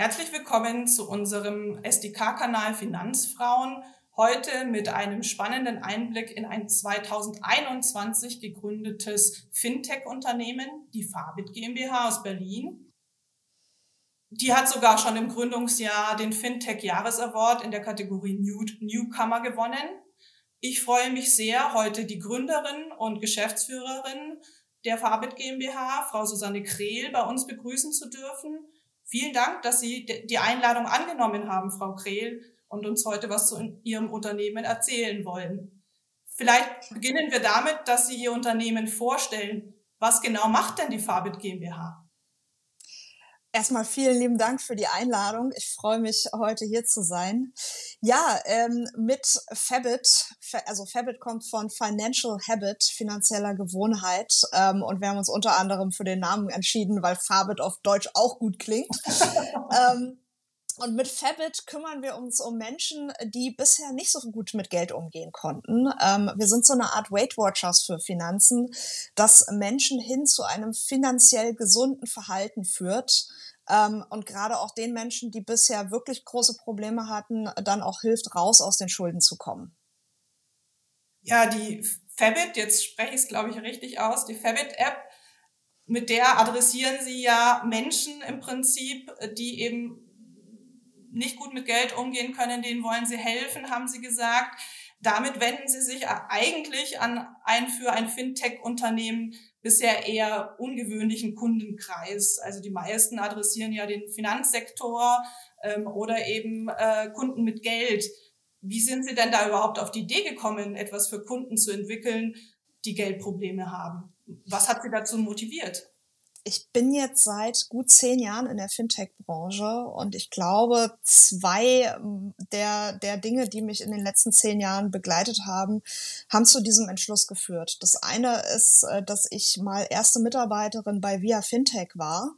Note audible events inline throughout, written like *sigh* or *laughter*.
Herzlich willkommen zu unserem SDK-Kanal Finanzfrauen. Heute mit einem spannenden Einblick in ein 2021 gegründetes Fintech-Unternehmen, die Fabit GmbH aus Berlin. Die hat sogar schon im Gründungsjahr den Fintech Jahresaward in der Kategorie New Newcomer gewonnen. Ich freue mich sehr, heute die Gründerin und Geschäftsführerin der Fabit GmbH, Frau Susanne Krehl, bei uns begrüßen zu dürfen. Vielen Dank, dass Sie die Einladung angenommen haben, Frau Krehl, und uns heute was zu Ihrem Unternehmen erzählen wollen. Vielleicht beginnen wir damit, dass Sie Ihr Unternehmen vorstellen. Was genau macht denn die Fabit GmbH? Erstmal vielen lieben Dank für die Einladung. Ich freue mich, heute hier zu sein. Ja, ähm, mit Fabit, also Fabit kommt von Financial Habit, finanzieller Gewohnheit. Ähm, und wir haben uns unter anderem für den Namen entschieden, weil Fabit auf Deutsch auch gut klingt. *laughs* ähm, und mit Fabit kümmern wir uns um Menschen, die bisher nicht so gut mit Geld umgehen konnten. Ähm, wir sind so eine Art Weight Watchers für Finanzen, das Menschen hin zu einem finanziell gesunden Verhalten führt. Ähm, und gerade auch den Menschen, die bisher wirklich große Probleme hatten, dann auch hilft, raus aus den Schulden zu kommen. Ja, die Fabit, jetzt spreche ich es, glaube ich, richtig aus, die Fabit-App, mit der adressieren Sie ja Menschen im Prinzip, die eben nicht gut mit Geld umgehen können, denen wollen sie helfen, haben sie gesagt. Damit wenden sie sich eigentlich an ein für ein Fintech-Unternehmen bisher eher ungewöhnlichen Kundenkreis. Also die meisten adressieren ja den Finanzsektor ähm, oder eben äh, Kunden mit Geld. Wie sind Sie denn da überhaupt auf die Idee gekommen, etwas für Kunden zu entwickeln, die Geldprobleme haben? Was hat Sie dazu motiviert? Ich bin jetzt seit gut zehn Jahren in der Fintech-Branche und ich glaube, zwei ähm, der, der Dinge, die mich in den letzten zehn Jahren begleitet haben, haben zu diesem Entschluss geführt. Das eine ist, äh, dass ich mal erste Mitarbeiterin bei Via Fintech war.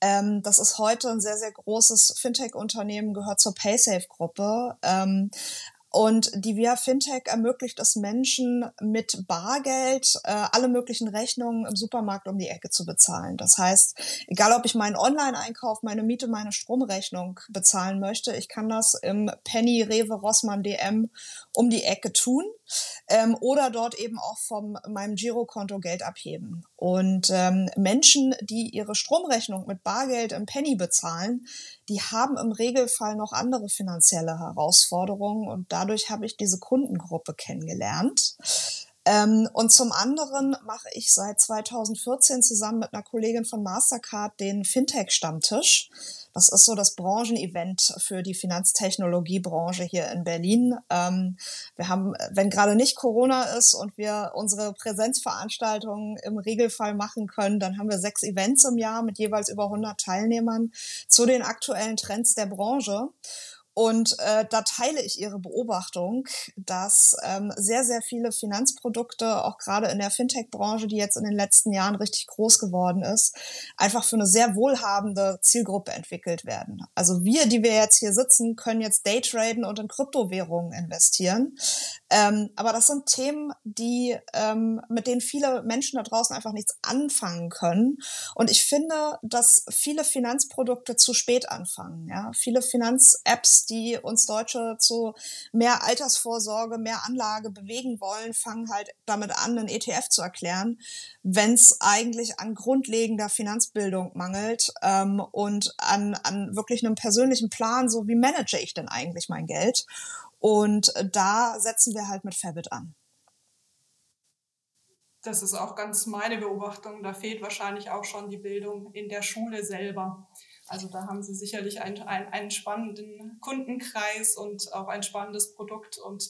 Ähm, das ist heute ein sehr, sehr großes Fintech-Unternehmen, gehört zur PaySafe-Gruppe. Ähm, und die Via Fintech ermöglicht es Menschen mit Bargeld äh, alle möglichen Rechnungen im Supermarkt um die Ecke zu bezahlen. Das heißt, egal ob ich meinen Online-Einkauf, meine Miete, meine Stromrechnung bezahlen möchte, ich kann das im Penny, Rewe, Rossmann, DM um die Ecke tun ähm, oder dort eben auch von meinem Girokonto Geld abheben. Und ähm, Menschen, die ihre Stromrechnung mit Bargeld im Penny bezahlen, die haben im Regelfall noch andere finanzielle Herausforderungen und dadurch habe ich diese Kundengruppe kennengelernt. Ähm, und zum anderen mache ich seit 2014 zusammen mit einer Kollegin von Mastercard den Fintech-Stammtisch. Das ist so das Branchenevent für die Finanztechnologiebranche hier in Berlin. Ähm, wir haben, wenn gerade nicht Corona ist und wir unsere Präsenzveranstaltungen im Regelfall machen können, dann haben wir sechs Events im Jahr mit jeweils über 100 Teilnehmern zu den aktuellen Trends der Branche. Und äh, da teile ich ihre Beobachtung, dass ähm, sehr, sehr viele Finanzprodukte, auch gerade in der Fintech-Branche, die jetzt in den letzten Jahren richtig groß geworden ist, einfach für eine sehr wohlhabende Zielgruppe entwickelt werden. Also wir, die wir jetzt hier sitzen, können jetzt Daytraden und in Kryptowährungen investieren. Ähm, aber das sind Themen, die ähm, mit denen viele Menschen da draußen einfach nichts anfangen können. Und ich finde, dass viele Finanzprodukte zu spät anfangen. Ja? Viele Finanz-Apps die uns Deutsche zu mehr Altersvorsorge, mehr Anlage bewegen wollen, fangen halt damit an, einen ETF zu erklären, wenn es eigentlich an grundlegender Finanzbildung mangelt ähm, und an, an wirklich einem persönlichen Plan, so wie manage ich denn eigentlich mein Geld? Und da setzen wir halt mit Fabit an. Das ist auch ganz meine Beobachtung. Da fehlt wahrscheinlich auch schon die Bildung in der Schule selber. Also da haben sie sicherlich einen, einen, einen spannenden Kundenkreis und auch ein spannendes Produkt und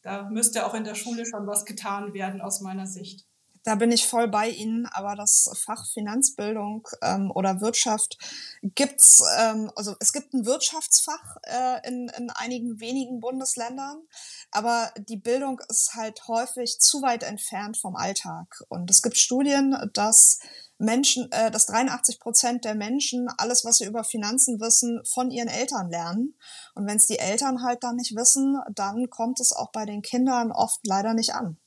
da müsste auch in der Schule schon was getan werden aus meiner Sicht. Da bin ich voll bei Ihnen, aber das Fach Finanzbildung ähm, oder Wirtschaft gibt's, ähm, also es gibt ein Wirtschaftsfach äh, in, in einigen wenigen Bundesländern, aber die Bildung ist halt häufig zu weit entfernt vom Alltag. Und es gibt Studien, dass Menschen, äh, dass 83 Prozent der Menschen alles, was sie über Finanzen wissen, von ihren Eltern lernen. Und wenn es die Eltern halt dann nicht wissen, dann kommt es auch bei den Kindern oft leider nicht an.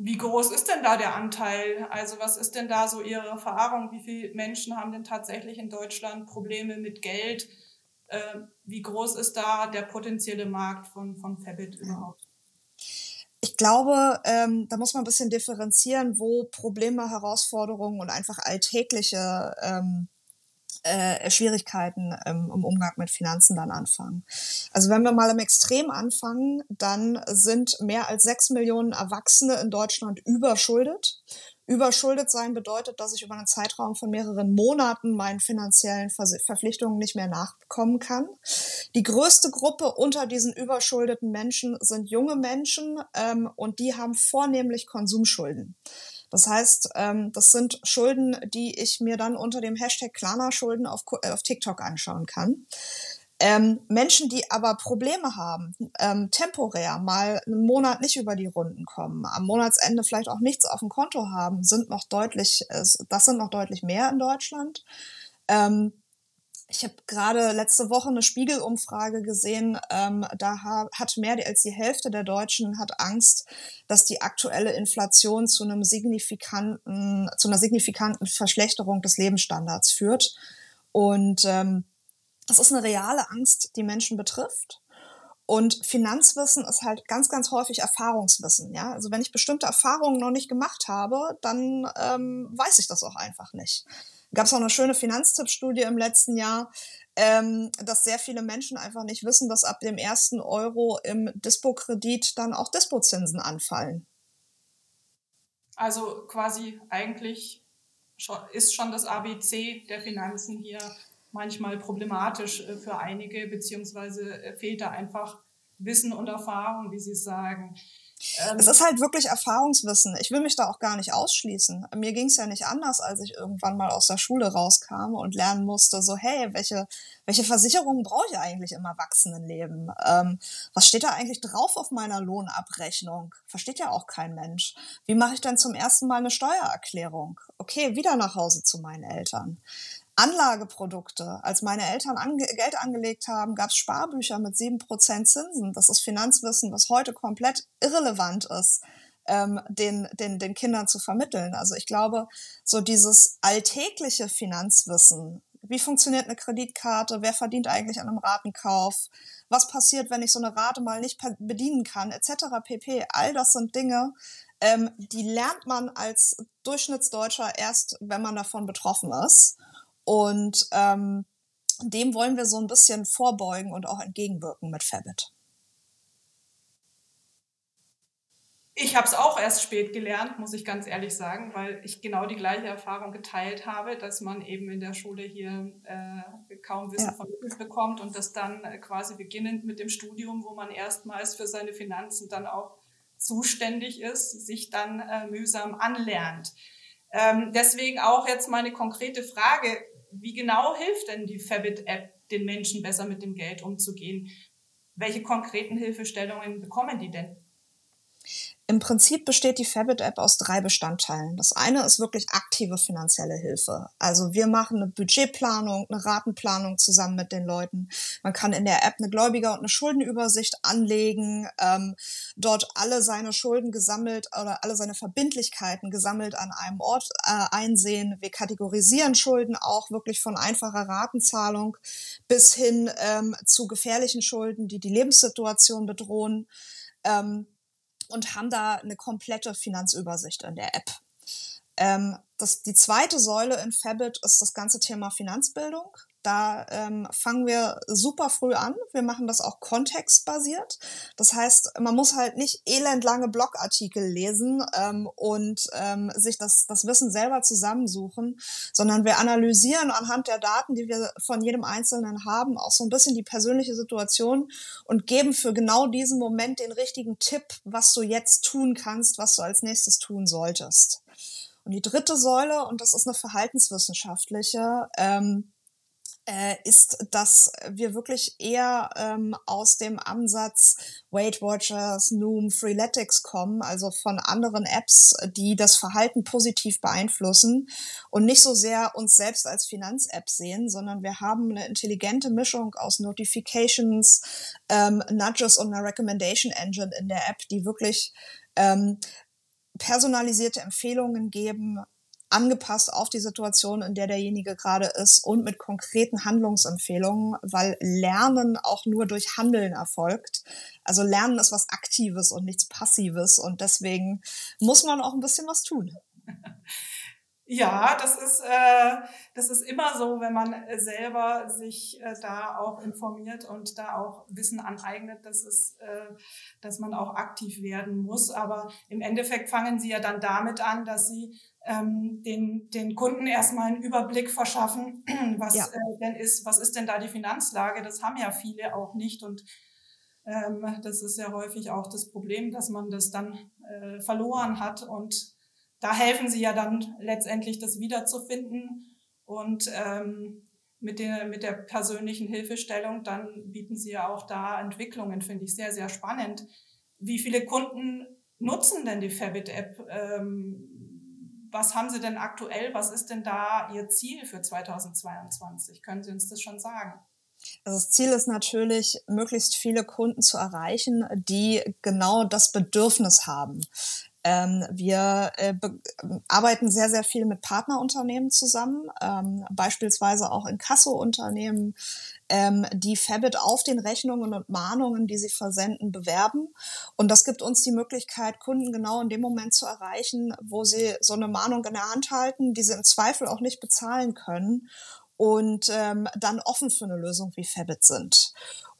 Wie groß ist denn da der Anteil? Also was ist denn da so Ihre Erfahrung? Wie viele Menschen haben denn tatsächlich in Deutschland Probleme mit Geld? Äh, wie groß ist da der potenzielle Markt von, von Fabit überhaupt? Ich glaube, ähm, da muss man ein bisschen differenzieren, wo Probleme, Herausforderungen und einfach alltägliche ähm, äh, Schwierigkeiten ähm, im Umgang mit Finanzen dann anfangen. Also wenn wir mal im Extrem anfangen, dann sind mehr als sechs Millionen Erwachsene in Deutschland überschuldet. Überschuldet sein bedeutet, dass ich über einen Zeitraum von mehreren Monaten meinen finanziellen Verpflichtungen nicht mehr nachkommen kann. Die größte Gruppe unter diesen überschuldeten Menschen sind junge Menschen ähm, und die haben vornehmlich Konsumschulden. Das heißt, ähm, das sind Schulden, die ich mir dann unter dem Hashtag Klarna-Schulden auf, äh, auf TikTok anschauen kann. Ähm, Menschen, die aber Probleme haben, ähm, temporär mal einen Monat nicht über die Runden kommen, am Monatsende vielleicht auch nichts auf dem Konto haben, sind noch deutlich, äh, das sind noch deutlich mehr in Deutschland. Ähm, ich habe gerade letzte Woche eine Spiegelumfrage gesehen. Ähm, da hat mehr als die Hälfte der Deutschen hat Angst, dass die aktuelle Inflation zu einem signifikanten, zu einer signifikanten Verschlechterung des Lebensstandards führt. Und ähm, das ist eine reale Angst, die Menschen betrifft. Und Finanzwissen ist halt ganz, ganz häufig Erfahrungswissen. Ja, also wenn ich bestimmte Erfahrungen noch nicht gemacht habe, dann ähm, weiß ich das auch einfach nicht gab es auch eine schöne Finanztippstudie im letzten Jahr, ähm, dass sehr viele Menschen einfach nicht wissen, dass ab dem ersten Euro im Dispo-Kredit dann auch Dispozinsen anfallen. Also quasi eigentlich ist schon das ABC der Finanzen hier manchmal problematisch äh, für einige, beziehungsweise äh, fehlt da einfach Wissen und Erfahrung, wie Sie sagen. Ähm, es ist halt wirklich Erfahrungswissen. Ich will mich da auch gar nicht ausschließen. Mir ging es ja nicht anders, als ich irgendwann mal aus der Schule rauskam und lernen musste, so, hey, welche, welche Versicherungen brauche ich eigentlich im Erwachsenenleben? Ähm, was steht da eigentlich drauf auf meiner Lohnabrechnung? Versteht ja auch kein Mensch. Wie mache ich denn zum ersten Mal eine Steuererklärung? Okay, wieder nach Hause zu meinen Eltern. Anlageprodukte. Als meine Eltern ange Geld angelegt haben, gab es Sparbücher mit sieben Prozent Zinsen. Das ist Finanzwissen, was heute komplett irrelevant ist, ähm, den, den, den Kindern zu vermitteln. Also ich glaube, so dieses alltägliche Finanzwissen, wie funktioniert eine Kreditkarte, wer verdient eigentlich an einem Ratenkauf, was passiert, wenn ich so eine Rate mal nicht bedienen kann, etc. pp. All das sind Dinge, ähm, die lernt man als Durchschnittsdeutscher erst, wenn man davon betroffen ist. Und ähm, dem wollen wir so ein bisschen vorbeugen und auch entgegenwirken mit Fabit. Ich habe es auch erst spät gelernt, muss ich ganz ehrlich sagen, weil ich genau die gleiche Erfahrung geteilt habe, dass man eben in der Schule hier äh, kaum Wissen ja. vermittelt bekommt und das dann äh, quasi beginnend mit dem Studium, wo man erstmals für seine Finanzen dann auch zuständig ist, sich dann äh, mühsam anlernt. Ähm, deswegen auch jetzt meine konkrete Frage wie genau hilft denn die Fabit-App den Menschen besser mit dem Geld umzugehen? Welche konkreten Hilfestellungen bekommen die denn? Im Prinzip besteht die Fabit-App aus drei Bestandteilen. Das eine ist wirklich aktive finanzielle Hilfe. Also wir machen eine Budgetplanung, eine Ratenplanung zusammen mit den Leuten. Man kann in der App eine Gläubiger- und eine Schuldenübersicht anlegen, ähm, dort alle seine Schulden gesammelt oder alle seine Verbindlichkeiten gesammelt an einem Ort äh, einsehen. Wir kategorisieren Schulden auch wirklich von einfacher Ratenzahlung bis hin ähm, zu gefährlichen Schulden, die die Lebenssituation bedrohen. Ähm, und haben da eine komplette Finanzübersicht in der App. Ähm, das, die zweite Säule in Fabit ist das ganze Thema Finanzbildung. Da ähm, fangen wir super früh an. Wir machen das auch kontextbasiert. Das heißt, man muss halt nicht elendlange Blogartikel lesen ähm, und ähm, sich das, das Wissen selber zusammensuchen, sondern wir analysieren anhand der Daten, die wir von jedem Einzelnen haben, auch so ein bisschen die persönliche Situation und geben für genau diesen Moment den richtigen Tipp, was du jetzt tun kannst, was du als nächstes tun solltest. Und die dritte Säule, und das ist eine verhaltenswissenschaftliche, ähm, äh, ist, dass wir wirklich eher ähm, aus dem Ansatz Weight Watchers, Noom, Freeletics kommen, also von anderen Apps, die das Verhalten positiv beeinflussen und nicht so sehr uns selbst als Finanz-App sehen, sondern wir haben eine intelligente Mischung aus Notifications, ähm, Nudges und einer Recommendation Engine in der App, die wirklich ähm, personalisierte Empfehlungen geben, angepasst auf die Situation, in der derjenige gerade ist und mit konkreten Handlungsempfehlungen, weil Lernen auch nur durch Handeln erfolgt. Also Lernen ist was Aktives und nichts Passives und deswegen muss man auch ein bisschen was tun. *laughs* Ja, das ist, äh, das ist immer so, wenn man selber sich äh, da auch informiert und da auch Wissen aneignet, dass, es, äh, dass man auch aktiv werden muss. Aber im Endeffekt fangen Sie ja dann damit an, dass Sie ähm, den, den Kunden erstmal einen Überblick verschaffen, *clears throat* was ja. äh, denn ist, was ist denn da die Finanzlage? Das haben ja viele auch nicht und ähm, das ist ja häufig auch das Problem, dass man das dann äh, verloren hat und da helfen sie ja dann letztendlich, das wiederzufinden. Und ähm, mit, der, mit der persönlichen Hilfestellung, dann bieten sie ja auch da Entwicklungen, finde ich sehr, sehr spannend. Wie viele Kunden nutzen denn die Fabit-App? Ähm, was haben sie denn aktuell? Was ist denn da ihr Ziel für 2022? Können Sie uns das schon sagen? Also das Ziel ist natürlich, möglichst viele Kunden zu erreichen, die genau das Bedürfnis haben. Ähm, wir äh, arbeiten sehr, sehr viel mit Partnerunternehmen zusammen, ähm, beispielsweise auch in Kasso-Unternehmen, ähm, die Fabit auf den Rechnungen und Mahnungen, die sie versenden, bewerben. Und das gibt uns die Möglichkeit, Kunden genau in dem Moment zu erreichen, wo sie so eine Mahnung in der Hand halten, die sie im Zweifel auch nicht bezahlen können und ähm, dann offen für eine Lösung wie Fabit sind.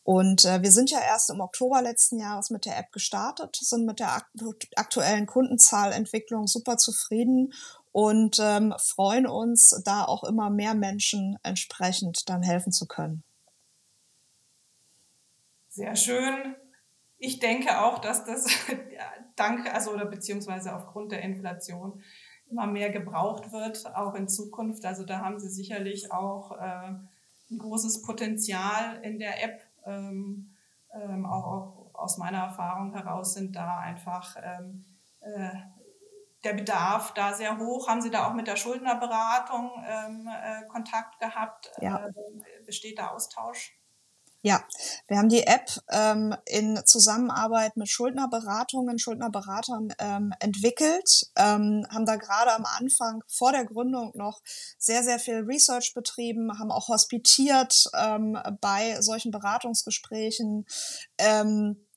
Und äh, wir sind ja erst im Oktober letzten Jahres mit der App gestartet, sind mit der aktuellen Kundenzahlentwicklung super zufrieden und ähm, freuen uns, da auch immer mehr Menschen entsprechend dann helfen zu können. Sehr schön. Ich denke auch, dass das *laughs* dank, also oder beziehungsweise aufgrund der Inflation immer mehr gebraucht wird, auch in Zukunft. Also da haben Sie sicherlich auch äh, ein großes Potenzial in der App ähm, ähm, auch, auch, aus meiner Erfahrung heraus sind da einfach ähm, äh, der Bedarf da sehr hoch. Haben Sie da auch mit der Schuldnerberatung ähm, äh, Kontakt gehabt? Ja. Äh, besteht da Austausch? Ja, wir haben die App ähm, in Zusammenarbeit mit Schuldnerberatungen, Schuldnerberatern ähm, entwickelt, ähm, haben da gerade am Anfang vor der Gründung noch sehr, sehr viel Research betrieben, haben auch hospitiert ähm, bei solchen Beratungsgesprächen. Ähm,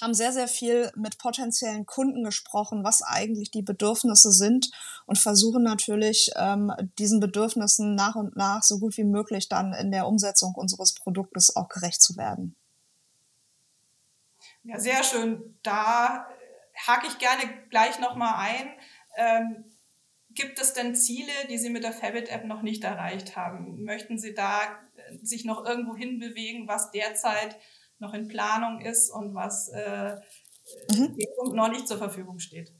haben sehr, sehr viel mit potenziellen Kunden gesprochen, was eigentlich die Bedürfnisse sind und versuchen natürlich, ähm, diesen Bedürfnissen nach und nach so gut wie möglich dann in der Umsetzung unseres Produktes auch gerecht zu werden. Ja, sehr schön. Da hake ich gerne gleich nochmal ein. Ähm, gibt es denn Ziele, die Sie mit der Fabit-App noch nicht erreicht haben? Möchten Sie da sich noch irgendwo hinbewegen, was derzeit noch in Planung ist und was äh, mhm. noch nicht zur Verfügung steht.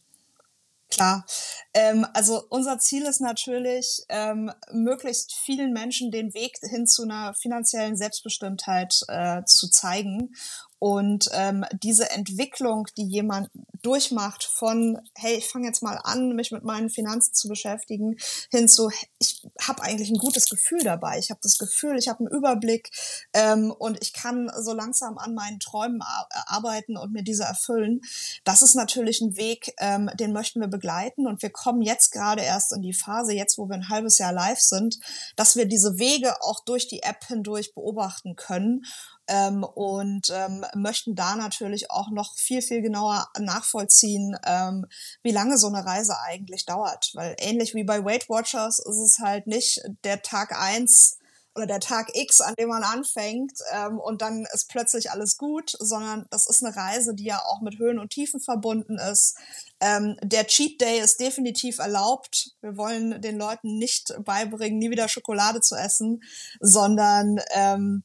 Klar. Ähm, also unser Ziel ist natürlich, ähm, möglichst vielen Menschen den Weg hin zu einer finanziellen Selbstbestimmtheit äh, zu zeigen und ähm, diese Entwicklung, die jemand durchmacht von, hey, ich fange jetzt mal an, mich mit meinen Finanzen zu beschäftigen, hin zu, ich habe eigentlich ein gutes Gefühl dabei. Ich habe das Gefühl, ich habe einen Überblick ähm, und ich kann so langsam an meinen Träumen arbeiten und mir diese erfüllen. Das ist natürlich ein Weg, ähm, den möchten wir begleiten und wir kommen jetzt gerade erst in die Phase, jetzt wo wir ein halbes Jahr live sind, dass wir diese Wege auch durch die App hindurch beobachten können ähm, und ähm, möchten da natürlich auch noch viel, viel genauer nachvollziehen, ähm, wie lange so eine Reise eigentlich dauert. Weil ähnlich wie bei Weight Watchers ist es halt nicht der Tag eins oder der Tag X, an dem man anfängt ähm, und dann ist plötzlich alles gut, sondern das ist eine Reise, die ja auch mit Höhen und Tiefen verbunden ist. Ähm, der Cheat Day ist definitiv erlaubt. Wir wollen den Leuten nicht beibringen, nie wieder Schokolade zu essen, sondern ähm,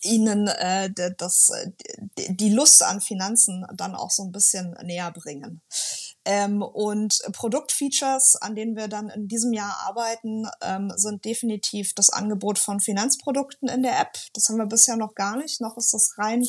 ihnen äh, das, die Lust an Finanzen dann auch so ein bisschen näher bringen. Ähm, und Produktfeatures, an denen wir dann in diesem Jahr arbeiten, ähm, sind definitiv das Angebot von Finanzprodukten in der App. Das haben wir bisher noch gar nicht. Noch ist das rein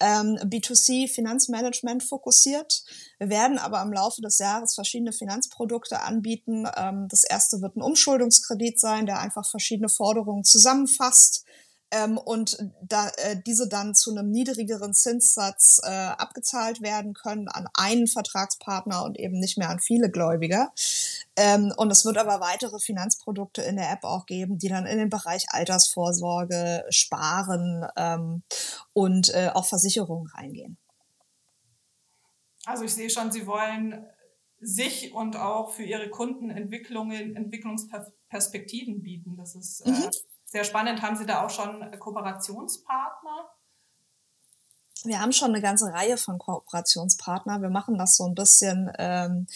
ähm, B2C Finanzmanagement fokussiert. Wir werden aber im Laufe des Jahres verschiedene Finanzprodukte anbieten. Ähm, das erste wird ein Umschuldungskredit sein, der einfach verschiedene Forderungen zusammenfasst ähm, und da, äh, diese dann zu einem niedrigeren Zinssatz äh, abgezahlt werden können an einen Vertragspartner und eben nicht mehr an viele Gläubiger. Ähm, und es wird aber weitere Finanzprodukte in der App auch geben, die dann in den Bereich Altersvorsorge, Sparen ähm, und äh, auch Versicherungen reingehen. Also ich sehe schon, Sie wollen sich und auch für Ihre Kunden Entwicklungen, Entwicklungsperspektiven bieten. Das ist äh, mhm. Sehr spannend. Haben Sie da auch schon Kooperationspartner? Wir haben schon eine ganze Reihe von Kooperationspartner. Wir machen das so ein bisschen ähm,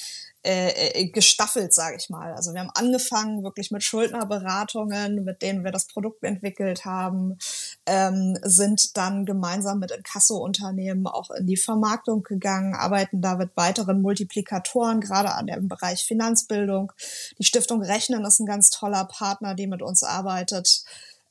äh, äh, gestaffelt, sage ich mal. Also wir haben angefangen wirklich mit Schuldnerberatungen, mit denen wir das Produkt entwickelt haben, ähm, sind dann gemeinsam mit Inkasso-Unternehmen auch in die Vermarktung gegangen, arbeiten da mit weiteren Multiplikatoren, gerade an dem Bereich Finanzbildung. Die Stiftung Rechnen ist ein ganz toller Partner, die mit uns arbeitet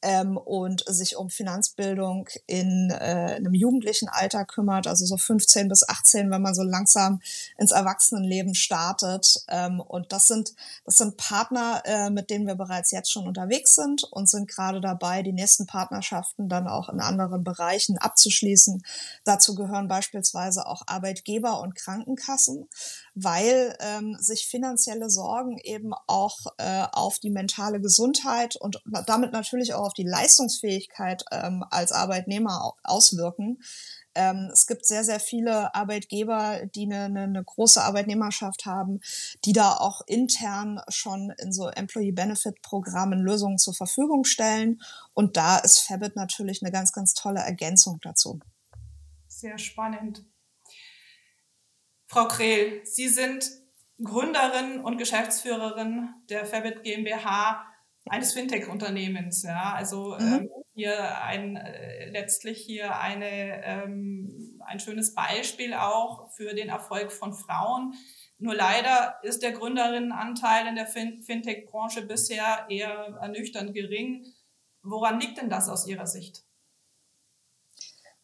ähm, und sich um Finanzbildung in äh, einem jugendlichen Alter kümmert, also so 15 bis 18, wenn man so langsam ins Erwachsenenleben startet. Ähm, und das sind, das sind Partner, äh, mit denen wir bereits jetzt schon unterwegs sind und sind gerade dabei, die nächsten Partnerschaften dann auch in anderen Bereichen abzuschließen. Dazu gehören beispielsweise auch Arbeitgeber und Krankenkassen weil ähm, sich finanzielle Sorgen eben auch äh, auf die mentale Gesundheit und damit natürlich auch auf die Leistungsfähigkeit ähm, als Arbeitnehmer auswirken. Ähm, es gibt sehr, sehr viele Arbeitgeber, die eine, eine, eine große Arbeitnehmerschaft haben, die da auch intern schon in so Employee Benefit Programmen Lösungen zur Verfügung stellen. Und da ist Fabit natürlich eine ganz, ganz tolle Ergänzung dazu. Sehr spannend. Frau Krehl, Sie sind Gründerin und Geschäftsführerin der Fabit GmbH, eines Fintech-Unternehmens. Ja, also mhm. ähm, hier ein äh, letztlich hier eine ähm, ein schönes Beispiel auch für den Erfolg von Frauen. Nur leider ist der Gründerinnenanteil in der fin Fintech-Branche bisher eher ernüchternd gering. Woran liegt denn das aus Ihrer Sicht?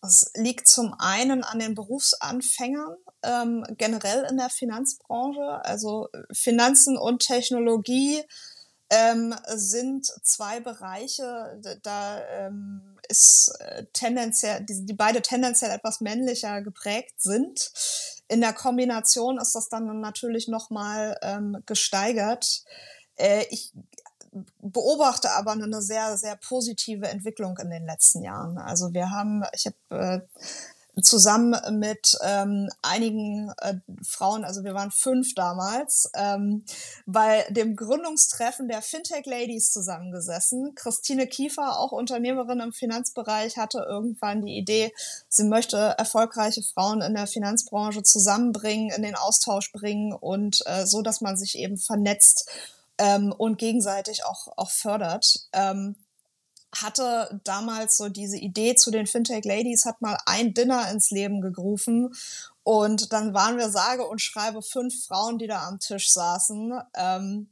Es liegt zum einen an den Berufsanfängern, ähm, generell in der Finanzbranche. Also Finanzen und Technologie ähm, sind zwei Bereiche, da ähm, ist äh, tendenziell, die, die beide tendenziell etwas männlicher geprägt sind. In der Kombination ist das dann natürlich nochmal ähm, gesteigert. Äh, ich beobachte aber eine sehr, sehr positive Entwicklung in den letzten Jahren. Also wir haben, ich habe äh, zusammen mit ähm, einigen äh, Frauen, also wir waren fünf damals, ähm, bei dem Gründungstreffen der Fintech Ladies zusammengesessen. Christine Kiefer, auch Unternehmerin im Finanzbereich, hatte irgendwann die Idee, sie möchte erfolgreiche Frauen in der Finanzbranche zusammenbringen, in den Austausch bringen und äh, so, dass man sich eben vernetzt ähm, und gegenseitig auch, auch fördert. Ähm, hatte damals so diese Idee zu den Fintech Ladies, hat mal ein Dinner ins Leben gerufen und dann waren wir sage und schreibe fünf Frauen, die da am Tisch saßen. Ähm,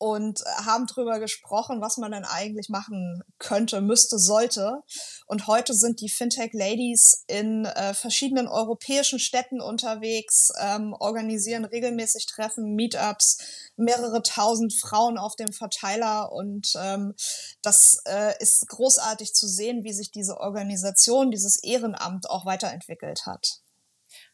und haben drüber gesprochen, was man denn eigentlich machen könnte, müsste, sollte. Und heute sind die Fintech Ladies in äh, verschiedenen europäischen Städten unterwegs, ähm, organisieren regelmäßig Treffen, Meetups, mehrere tausend Frauen auf dem Verteiler. Und ähm, das äh, ist großartig zu sehen, wie sich diese Organisation, dieses Ehrenamt auch weiterentwickelt hat.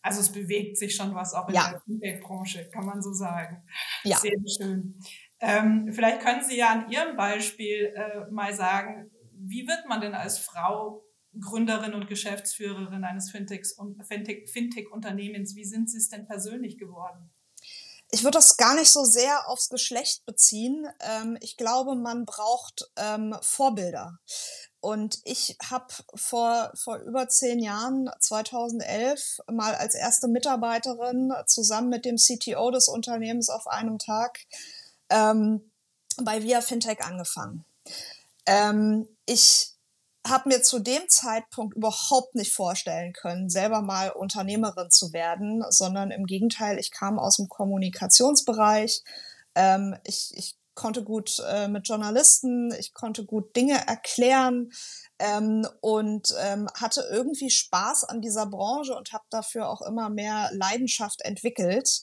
Also es bewegt sich schon was auch in ja. der Fintech-Branche, kann man so sagen. Ja. Sehr schön. Ähm, vielleicht können Sie ja an Ihrem Beispiel äh, mal sagen, wie wird man denn als Frau Gründerin und Geschäftsführerin eines Fintech-Unternehmens? Wie sind Sie es denn persönlich geworden? Ich würde das gar nicht so sehr aufs Geschlecht beziehen. Ähm, ich glaube, man braucht ähm, Vorbilder. Und ich habe vor, vor über zehn Jahren, 2011, mal als erste Mitarbeiterin zusammen mit dem CTO des Unternehmens auf einem Tag ähm, bei Via Fintech angefangen. Ähm, ich habe mir zu dem Zeitpunkt überhaupt nicht vorstellen können, selber mal Unternehmerin zu werden, sondern im Gegenteil, ich kam aus dem Kommunikationsbereich. Ähm, ich, ich konnte gut äh, mit Journalisten, ich konnte gut Dinge erklären ähm, und ähm, hatte irgendwie Spaß an dieser Branche und habe dafür auch immer mehr Leidenschaft entwickelt.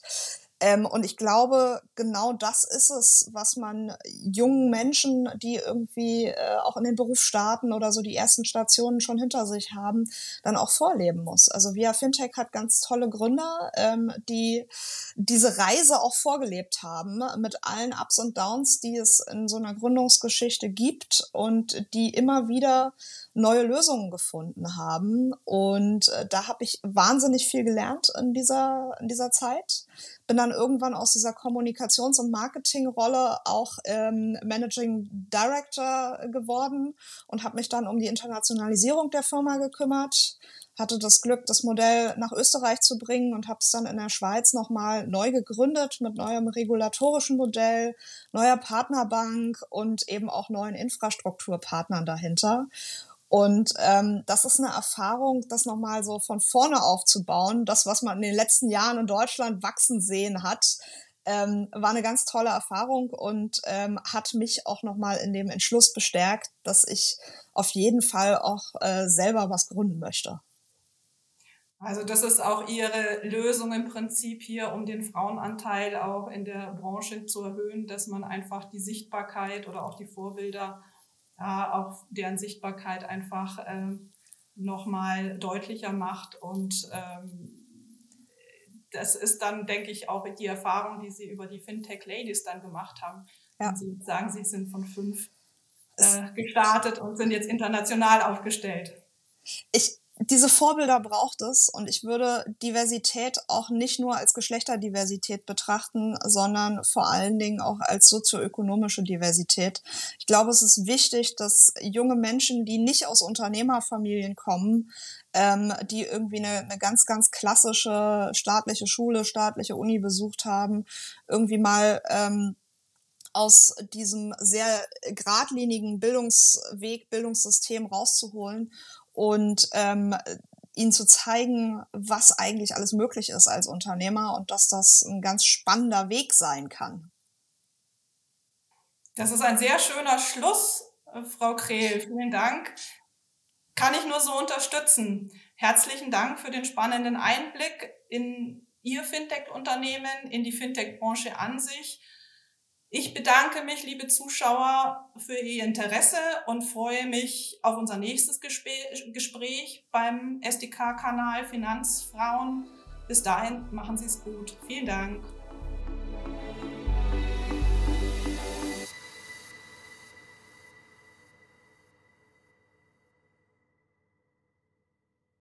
Ähm, und ich glaube, genau das ist es, was man jungen Menschen, die irgendwie äh, auch in den Beruf starten oder so die ersten Stationen schon hinter sich haben, dann auch vorleben muss. Also Via Fintech hat ganz tolle Gründer, ähm, die diese Reise auch vorgelebt haben mit allen Ups und Downs, die es in so einer Gründungsgeschichte gibt und die immer wieder neue Lösungen gefunden haben. Und äh, da habe ich wahnsinnig viel gelernt in dieser, in dieser Zeit. Bin dann irgendwann aus dieser Kommunikations- und Marketingrolle auch ähm, Managing Director geworden und habe mich dann um die Internationalisierung der Firma gekümmert hatte das Glück, das Modell nach Österreich zu bringen und habe es dann in der Schweiz nochmal neu gegründet mit neuem regulatorischen Modell, neuer Partnerbank und eben auch neuen Infrastrukturpartnern dahinter. Und ähm, das ist eine Erfahrung, das nochmal so von vorne aufzubauen. Das, was man in den letzten Jahren in Deutschland wachsen sehen hat, ähm, war eine ganz tolle Erfahrung und ähm, hat mich auch nochmal in dem Entschluss bestärkt, dass ich auf jeden Fall auch äh, selber was gründen möchte. Also das ist auch Ihre Lösung im Prinzip hier, um den Frauenanteil auch in der Branche zu erhöhen, dass man einfach die Sichtbarkeit oder auch die Vorbilder ja, auch deren Sichtbarkeit einfach ähm, nochmal deutlicher macht. Und ähm, das ist dann, denke ich, auch die Erfahrung, die Sie über die Fintech Ladies dann gemacht haben. Ja. Sie sagen, Sie sind von fünf äh, gestartet und sind jetzt international aufgestellt. Ich, diese Vorbilder braucht es und ich würde Diversität auch nicht nur als Geschlechterdiversität betrachten, sondern vor allen Dingen auch als sozioökonomische Diversität. Ich glaube, es ist wichtig, dass junge Menschen, die nicht aus Unternehmerfamilien kommen, ähm, die irgendwie eine, eine ganz, ganz klassische staatliche Schule, staatliche Uni besucht haben, irgendwie mal ähm, aus diesem sehr geradlinigen Bildungsweg, Bildungssystem rauszuholen und ähm, ihnen zu zeigen, was eigentlich alles möglich ist als Unternehmer und dass das ein ganz spannender Weg sein kann. Das ist ein sehr schöner Schluss, äh, Frau Krehl. Vielen Dank. Kann ich nur so unterstützen. Herzlichen Dank für den spannenden Einblick in Ihr Fintech-Unternehmen, in die Fintech-Branche an sich ich bedanke mich, liebe Zuschauer, für Ihr Interesse und freue mich auf unser nächstes Gespräch beim SDK-Kanal Finanzfrauen. Bis dahin machen Sie es gut. Vielen Dank.